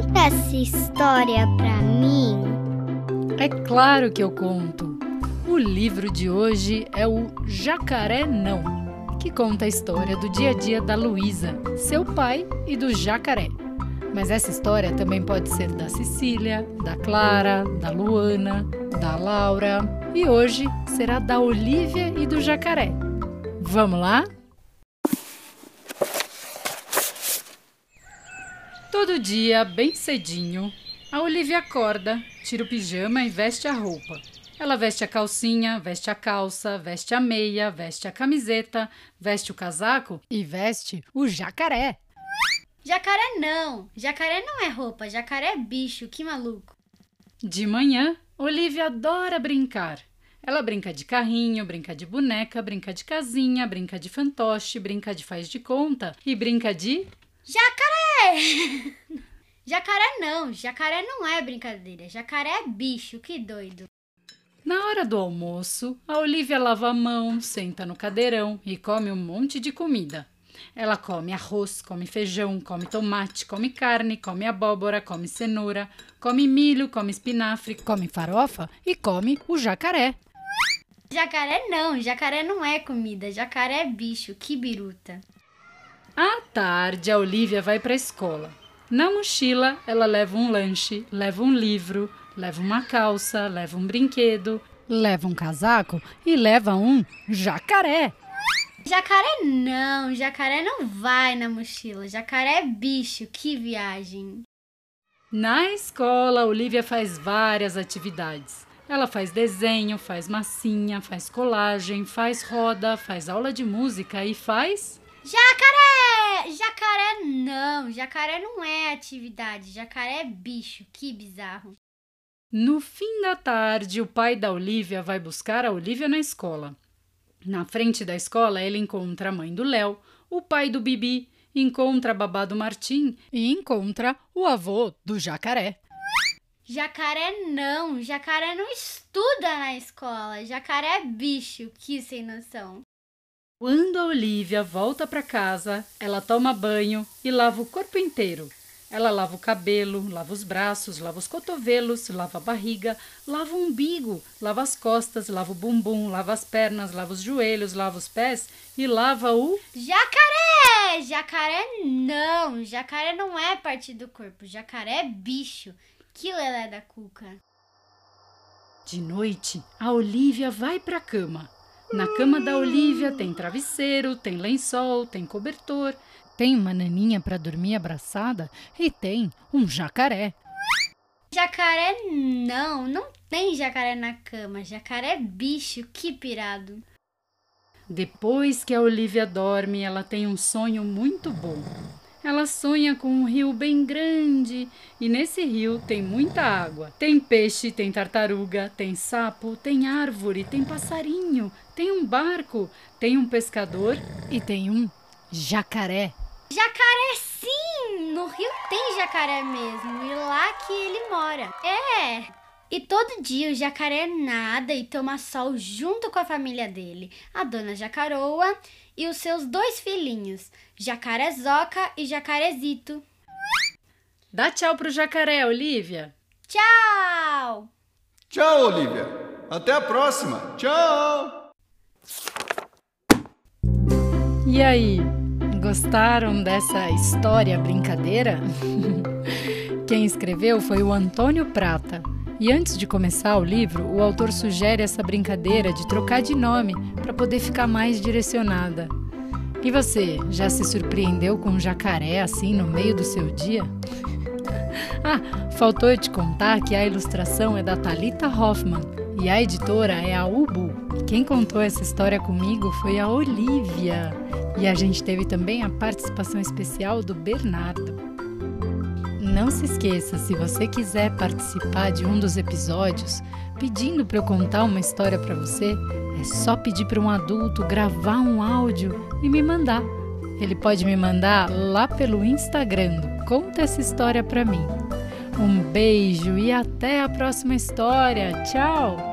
conta essa história pra mim? É claro que eu conto. O livro de hoje é o Jacaré Não, que conta a história do dia a dia da Luísa, seu pai e do jacaré. Mas essa história também pode ser da Cecília, da Clara, da Luana, da Laura e hoje será da Olivia e do jacaré. Vamos lá? Todo dia, bem cedinho, a Olivia acorda, tira o pijama e veste a roupa. Ela veste a calcinha, veste a calça, veste a meia, veste a camiseta, veste o casaco e veste o jacaré. Jacaré não! Jacaré não é roupa, jacaré é bicho, que maluco. De manhã, Olivia adora brincar. Ela brinca de carrinho, brinca de boneca, brinca de casinha, brinca de fantoche, brinca de faz de conta e brinca de. Jacaré! jacaré não, jacaré não é brincadeira, jacaré é bicho, que doido. Na hora do almoço, a Olivia lava a mão, senta no cadeirão e come um monte de comida. Ela come arroz, come feijão, come tomate, come carne, come abóbora, come cenoura, come milho, come espinafre, come farofa e come o jacaré. Jacaré não, jacaré não é comida, jacaré é bicho, que biruta. À tarde, a Olivia vai para a escola. Na mochila, ela leva um lanche, leva um livro, leva uma calça, leva um brinquedo, leva um casaco e leva um jacaré. Jacaré não, jacaré não vai na mochila. Jacaré é bicho, que viagem. Na escola, Olivia faz várias atividades. Ela faz desenho, faz massinha, faz colagem, faz roda, faz aula de música e faz. Jacaré! Jacaré não, jacaré não é atividade, jacaré é bicho, que bizarro. No fim da tarde, o pai da Olivia vai buscar a Olivia na escola. Na frente da escola, ele encontra a mãe do Léo, o pai do Bibi, encontra a babá do Martim e encontra o avô do jacaré. Jacaré não, jacaré não estuda na escola, jacaré é bicho, que sem noção. Quando a Olivia volta para casa, ela toma banho e lava o corpo inteiro. Ela lava o cabelo, lava os braços, lava os cotovelos, lava a barriga, lava o umbigo, lava as costas, lava o bumbum, lava as pernas, lava os joelhos, lava os pés e lava o. Jacaré! Jacaré não! Jacaré não é parte do corpo, jacaré é bicho. Que lelé da cuca. De noite, a Olivia vai para a cama. Na cama da Olivia tem travesseiro, tem lençol, tem cobertor, tem uma naninha para dormir abraçada e tem um jacaré. Jacaré não, não tem jacaré na cama. Jacaré é bicho, que pirado. Depois que a Olivia dorme, ela tem um sonho muito bom. Ela sonha com um rio bem grande e nesse rio tem muita água. Tem peixe, tem tartaruga, tem sapo, tem árvore, tem passarinho, tem um barco, tem um pescador e tem um jacaré. Jacaré sim! No rio tem jacaré mesmo e lá que ele mora. É! E todo dia o jacaré nada e toma sol junto com a família dele, a dona Jacaroa e os seus dois filhinhos, Jacarezoca e Jacarezito. Dá tchau pro jacaré, Olivia. Tchau! Tchau, Olivia. Até a próxima. Tchau! E aí, gostaram dessa história brincadeira? Quem escreveu foi o Antônio Prata. E antes de começar o livro, o autor sugere essa brincadeira de trocar de nome para poder ficar mais direcionada. E você, já se surpreendeu com um jacaré assim no meio do seu dia? ah, faltou eu te contar que a ilustração é da Talita Hoffman e a editora é a Ubu. Quem contou essa história comigo foi a Olivia. E a gente teve também a participação especial do Bernardo. Não se esqueça, se você quiser participar de um dos episódios, pedindo para eu contar uma história para você, é só pedir para um adulto gravar um áudio e me mandar. Ele pode me mandar lá pelo Instagram. Conta essa história para mim. Um beijo e até a próxima história. Tchau!